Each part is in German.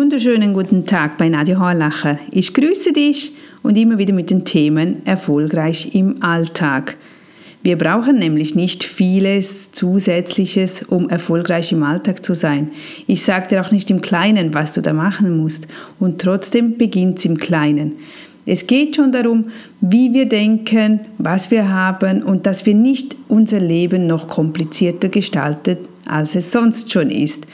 wunderschönen guten Tag bei Nadja Horlacher. Ich grüße dich und immer wieder mit den Themen erfolgreich im Alltag. Wir brauchen nämlich nicht vieles Zusätzliches, um erfolgreich im Alltag zu sein. Ich sage dir auch nicht im Kleinen, was du da machen musst. Und trotzdem beginnt es im Kleinen. Es geht schon darum, wie wir denken, was wir haben und dass wir nicht unser Leben noch komplizierter gestalten, als es sonst schon ist.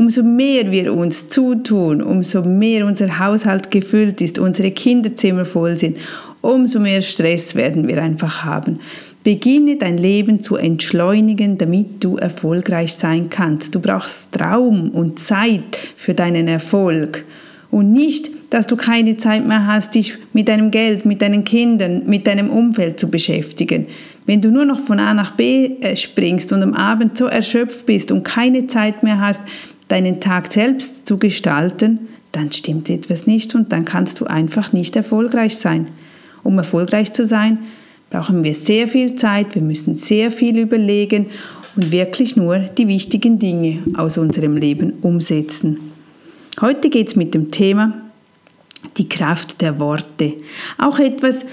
Umso mehr wir uns zutun, umso mehr unser Haushalt gefüllt ist, unsere Kinderzimmer voll sind, umso mehr Stress werden wir einfach haben. Beginne dein Leben zu entschleunigen, damit du erfolgreich sein kannst. Du brauchst Raum und Zeit für deinen Erfolg. Und nicht, dass du keine Zeit mehr hast, dich mit deinem Geld, mit deinen Kindern, mit deinem Umfeld zu beschäftigen. Wenn du nur noch von A nach B äh, springst und am Abend so erschöpft bist und keine Zeit mehr hast, deinen Tag selbst zu gestalten, dann stimmt etwas nicht und dann kannst du einfach nicht erfolgreich sein. Um erfolgreich zu sein, brauchen wir sehr viel Zeit, wir müssen sehr viel überlegen und wirklich nur die wichtigen Dinge aus unserem Leben umsetzen. Heute geht es mit dem Thema die Kraft der Worte. Auch etwas,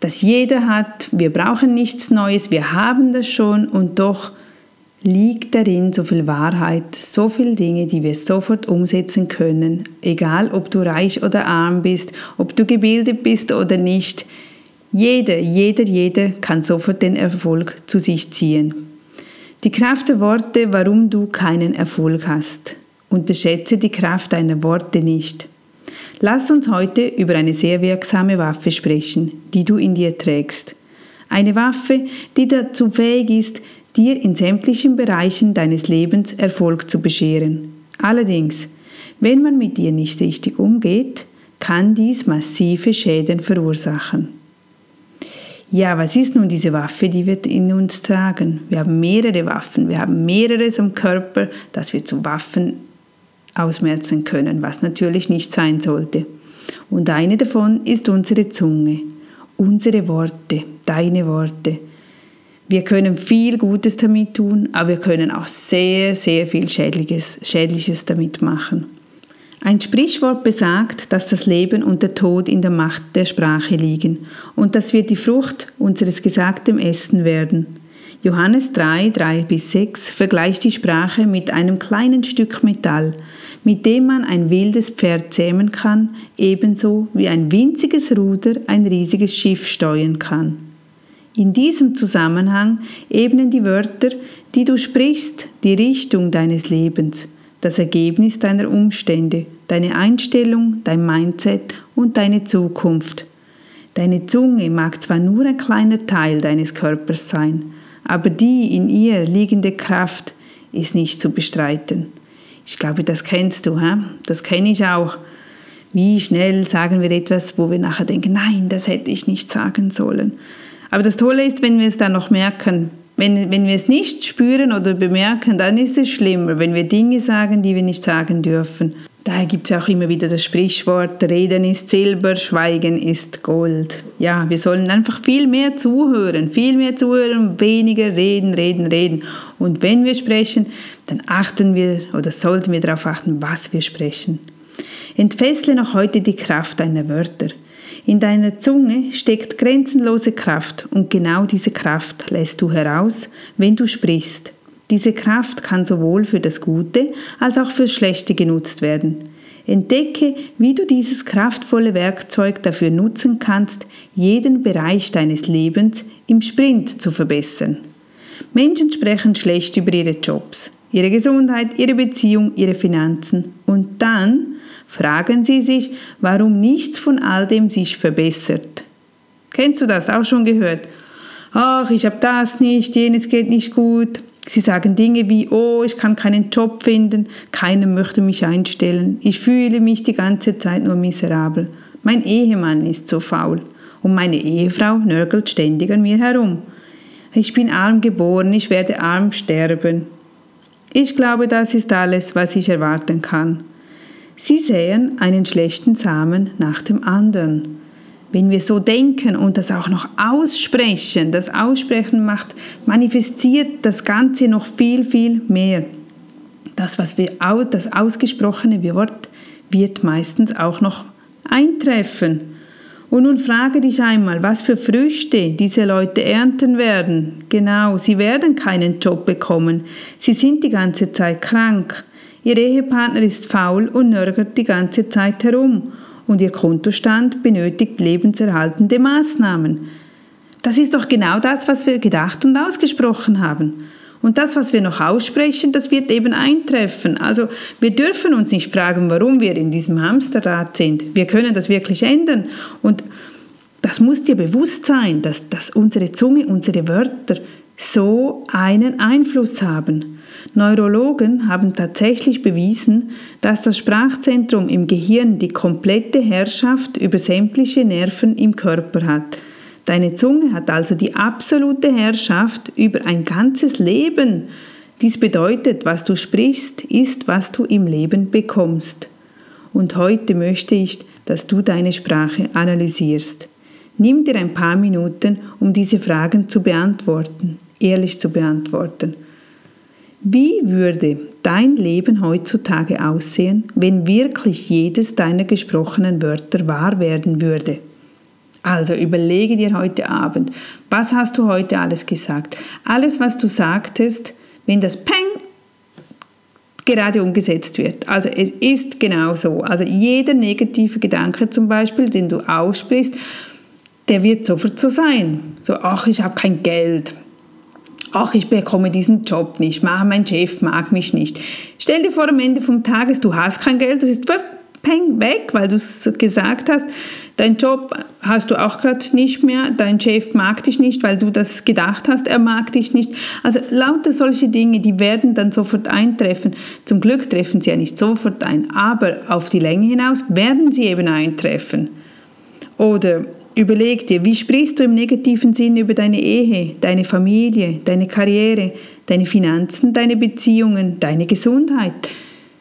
das jeder hat. Wir brauchen nichts Neues, wir haben das schon und doch liegt darin so viel Wahrheit, so viele Dinge, die wir sofort umsetzen können, egal ob du reich oder arm bist, ob du gebildet bist oder nicht. Jeder, jeder, jeder kann sofort den Erfolg zu sich ziehen. Die Kraft der Worte, warum du keinen Erfolg hast. Unterschätze die Kraft deiner Worte nicht. Lass uns heute über eine sehr wirksame Waffe sprechen, die du in dir trägst. Eine Waffe, die dazu fähig ist, dir in sämtlichen Bereichen deines Lebens Erfolg zu bescheren. Allerdings, wenn man mit dir nicht richtig umgeht, kann dies massive Schäden verursachen. Ja, was ist nun diese Waffe, die wir in uns tragen? Wir haben mehrere Waffen, wir haben mehreres am Körper, das wir zu Waffen ausmerzen können, was natürlich nicht sein sollte. Und eine davon ist unsere Zunge, unsere Worte, deine Worte. Wir können viel Gutes damit tun, aber wir können auch sehr, sehr viel Schädliches, Schädliches damit machen. Ein Sprichwort besagt, dass das Leben und der Tod in der Macht der Sprache liegen und dass wir die Frucht unseres gesagten Essen werden. Johannes 3, 3 bis 6 vergleicht die Sprache mit einem kleinen Stück Metall, mit dem man ein wildes Pferd zähmen kann, ebenso wie ein winziges Ruder ein riesiges Schiff steuern kann. In diesem Zusammenhang ebnen die Wörter, die du sprichst, die Richtung deines Lebens – das Ergebnis deiner Umstände, deine Einstellung, dein Mindset und deine Zukunft. Deine Zunge mag zwar nur ein kleiner Teil deines Körpers sein, aber die in ihr liegende Kraft ist nicht zu bestreiten. Ich glaube, das kennst du, hä? das kenne ich auch. Wie schnell sagen wir etwas, wo wir nachher denken, nein, das hätte ich nicht sagen sollen. Aber das Tolle ist, wenn wir es dann noch merken, wenn, wenn wir es nicht spüren oder bemerken, dann ist es schlimmer, wenn wir Dinge sagen, die wir nicht sagen dürfen. Daher gibt es auch immer wieder das Sprichwort, Reden ist Silber, Schweigen ist Gold. Ja, wir sollen einfach viel mehr zuhören, viel mehr zuhören, weniger reden, reden, reden. Und wenn wir sprechen, dann achten wir oder sollten wir darauf achten, was wir sprechen. Entfessle noch heute die Kraft deiner Wörter. In deiner Zunge steckt grenzenlose Kraft und genau diese Kraft lässt du heraus, wenn du sprichst. Diese Kraft kann sowohl für das Gute als auch fürs Schlechte genutzt werden. Entdecke, wie du dieses kraftvolle Werkzeug dafür nutzen kannst, jeden Bereich deines Lebens im Sprint zu verbessern. Menschen sprechen schlecht über ihre Jobs, ihre Gesundheit, ihre Beziehung, ihre Finanzen und dann fragen Sie sich, warum nichts von all dem sich verbessert. Kennst du das auch schon gehört? Ach, ich habe das nicht, jenes geht nicht gut. Sie sagen Dinge wie, oh, ich kann keinen Job finden, keiner möchte mich einstellen, ich fühle mich die ganze Zeit nur miserabel, mein Ehemann ist so faul und meine Ehefrau nörgelt ständig an mir herum. Ich bin arm geboren, ich werde arm sterben. Ich glaube, das ist alles, was ich erwarten kann. Sie säen einen schlechten Samen nach dem anderen. Wenn wir so denken und das auch noch aussprechen, das Aussprechen macht, manifestiert das Ganze noch viel, viel mehr. Das, was wir, das ausgesprochene Wort wird meistens auch noch eintreffen. Und nun frage dich einmal, was für Früchte diese Leute ernten werden. Genau, sie werden keinen Job bekommen. Sie sind die ganze Zeit krank. Ihr Ehepartner ist faul und nörgert die ganze Zeit herum. Und ihr Kontostand benötigt lebenserhaltende Maßnahmen. Das ist doch genau das, was wir gedacht und ausgesprochen haben. Und das, was wir noch aussprechen, das wird eben eintreffen. Also wir dürfen uns nicht fragen, warum wir in diesem Hamsterrad sind. Wir können das wirklich ändern. Und das muss dir bewusst sein, dass, dass unsere Zunge, unsere Wörter so einen Einfluss haben. Neurologen haben tatsächlich bewiesen, dass das Sprachzentrum im Gehirn die komplette Herrschaft über sämtliche Nerven im Körper hat. Deine Zunge hat also die absolute Herrschaft über ein ganzes Leben. Dies bedeutet, was du sprichst, ist, was du im Leben bekommst. Und heute möchte ich, dass du deine Sprache analysierst. Nimm dir ein paar Minuten, um diese Fragen zu beantworten, ehrlich zu beantworten. Wie würde dein Leben heutzutage aussehen, wenn wirklich jedes deiner gesprochenen Wörter wahr werden würde? Also überlege dir heute Abend, was hast du heute alles gesagt? Alles, was du sagtest, wenn das Peng gerade umgesetzt wird. Also es ist genau so. Also jeder negative Gedanke zum Beispiel, den du aussprichst, der wird sofort so sein. So, ach, ich habe kein Geld. Ach, ich bekomme diesen Job nicht. Mein Chef mag mich nicht. Stell dir vor, am Ende vom Tages, du hast kein Geld, das ist peng weg, weil du es gesagt hast. Dein Job hast du auch gerade nicht mehr, dein Chef mag dich nicht, weil du das gedacht hast, er mag dich nicht. Also lauter solche Dinge, die werden dann sofort eintreffen. Zum Glück treffen sie ja nicht sofort ein, aber auf die Länge hinaus werden sie eben eintreffen. Oder überleg dir, wie sprichst du im negativen Sinn über deine Ehe, deine Familie, deine Karriere, deine Finanzen, deine Beziehungen, deine Gesundheit?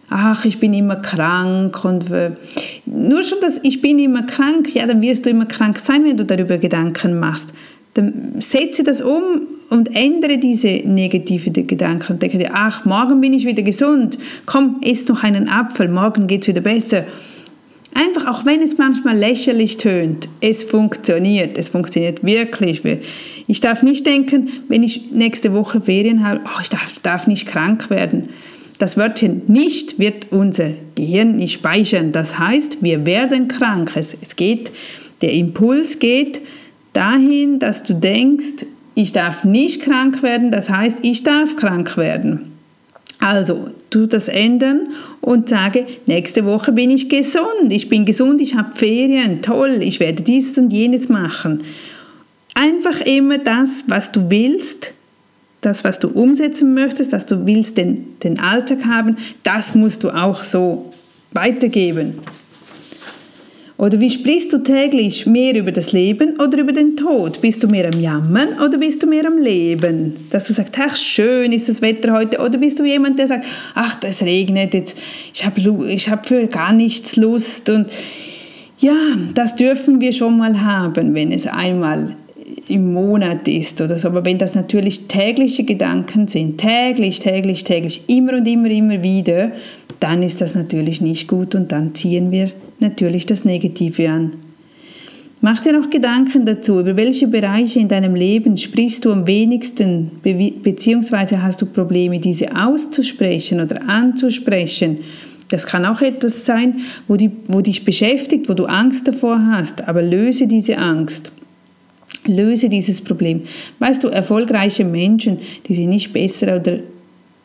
ach, ich bin immer krank und nur schon das, ich bin immer krank, ja, dann wirst du immer krank sein, wenn du darüber Gedanken machst. Dann setze das um und ändere diese negativen Gedanken und denke dir, ach, morgen bin ich wieder gesund, komm, iss noch einen Apfel, morgen geht es wieder besser. Einfach, auch wenn es manchmal lächerlich tönt, es funktioniert, es funktioniert wirklich. Ich darf nicht denken, wenn ich nächste Woche Ferien habe, oh, ich darf, darf nicht krank werden. Das Wörtchen nicht wird unser Gehirn nicht speichern. Das heißt, wir werden krank. Es, es geht, der Impuls geht dahin, dass du denkst, ich darf nicht krank werden. Das heißt, ich darf krank werden. Also, tu das ändern und sage, nächste Woche bin ich gesund. Ich bin gesund, ich habe Ferien, toll, ich werde dieses und jenes machen. Einfach immer das, was du willst, das, was du umsetzen möchtest, dass du willst den, den Alltag haben, das musst du auch so weitergeben. Oder wie sprichst du täglich mehr über das Leben oder über den Tod? Bist du mehr am Jammern oder bist du mehr am Leben? Dass du sagst, ach schön ist das Wetter heute. Oder bist du jemand, der sagt, ach es regnet jetzt, ich habe ich hab für gar nichts Lust. Und ja, das dürfen wir schon mal haben, wenn es einmal im Monat ist oder so. Aber wenn das natürlich tägliche Gedanken sind, täglich, täglich, täglich, immer und immer, immer wieder, dann ist das natürlich nicht gut und dann ziehen wir natürlich das Negative an. Mach dir noch Gedanken dazu, über welche Bereiche in deinem Leben sprichst du am wenigsten, be beziehungsweise hast du Probleme, diese auszusprechen oder anzusprechen. Das kann auch etwas sein, wo, die, wo dich beschäftigt, wo du Angst davor hast, aber löse diese Angst. Löse dieses Problem. Weißt du, erfolgreiche Menschen, die sind nicht besser oder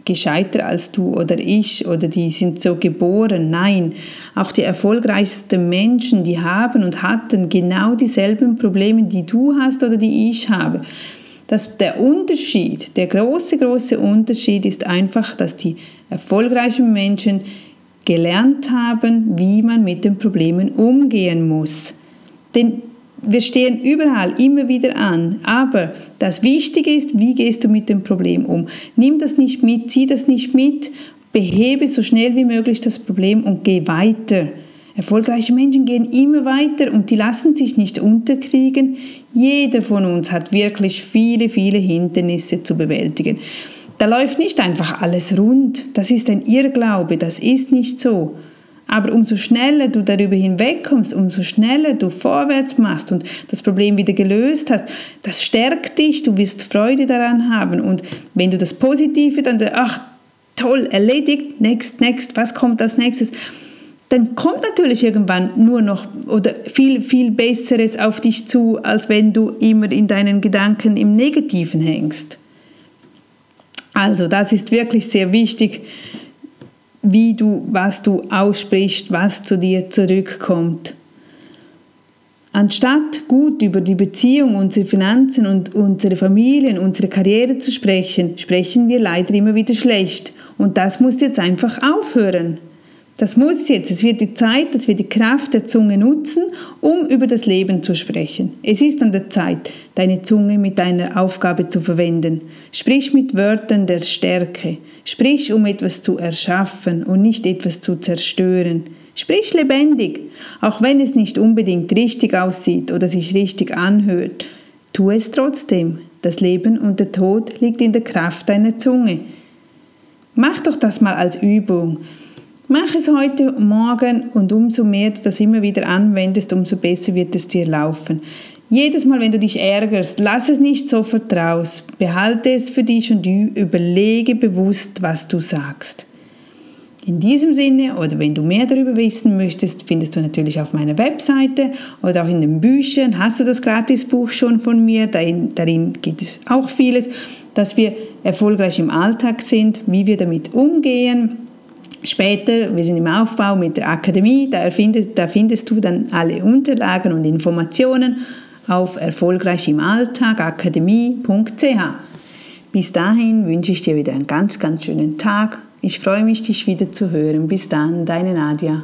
gescheiter als du oder ich oder die sind so geboren. Nein, auch die erfolgreichsten Menschen, die haben und hatten genau dieselben Probleme, die du hast oder die ich habe. Das, der Unterschied, der große, große Unterschied ist einfach, dass die erfolgreichen Menschen gelernt haben, wie man mit den Problemen umgehen muss. Denn wir stehen überall immer wieder an, aber das Wichtige ist, wie gehst du mit dem Problem um? Nimm das nicht mit, zieh das nicht mit, behebe so schnell wie möglich das Problem und geh weiter. Erfolgreiche Menschen gehen immer weiter und die lassen sich nicht unterkriegen. Jeder von uns hat wirklich viele, viele Hindernisse zu bewältigen. Da läuft nicht einfach alles rund. Das ist ein Irrglaube, das ist nicht so. Aber umso schneller du darüber hinwegkommst, umso schneller du vorwärts machst und das Problem wieder gelöst hast, das stärkt dich, du wirst Freude daran haben. Und wenn du das Positive dann, ach toll, erledigt, next, next, was kommt als nächstes? Dann kommt natürlich irgendwann nur noch oder viel, viel Besseres auf dich zu, als wenn du immer in deinen Gedanken im Negativen hängst. Also das ist wirklich sehr wichtig, wie du, was du aussprichst, was zu dir zurückkommt. Anstatt gut über die Beziehung, unsere Finanzen und unsere Familien, unsere Karriere zu sprechen, sprechen wir leider immer wieder schlecht. Und das muss jetzt einfach aufhören. Das muss jetzt. Es wird die Zeit, dass wir die Kraft der Zunge nutzen, um über das Leben zu sprechen. Es ist an der Zeit, deine Zunge mit deiner Aufgabe zu verwenden. Sprich mit Wörtern der Stärke. Sprich, um etwas zu erschaffen und nicht etwas zu zerstören. Sprich lebendig, auch wenn es nicht unbedingt richtig aussieht oder sich richtig anhört. Tu es trotzdem. Das Leben und der Tod liegt in der Kraft deiner Zunge. Mach doch das mal als Übung. Mach es heute, morgen und umso mehr du das immer wieder anwendest, umso besser wird es dir laufen. Jedes Mal, wenn du dich ärgerst, lass es nicht sofort raus. Behalte es für dich und überlege bewusst, was du sagst. In diesem Sinne, oder wenn du mehr darüber wissen möchtest, findest du natürlich auf meiner Webseite oder auch in den Büchern. Hast du das Gratisbuch schon von mir? Darin, darin gibt es auch vieles, dass wir erfolgreich im Alltag sind, wie wir damit umgehen Später, wir sind im Aufbau mit der Akademie, da, erfindet, da findest du dann alle Unterlagen und Informationen auf erfolgreich im Alltag akademie.ch. Bis dahin wünsche ich dir wieder einen ganz, ganz schönen Tag. Ich freue mich, dich wieder zu hören. Bis dann, deine Nadia.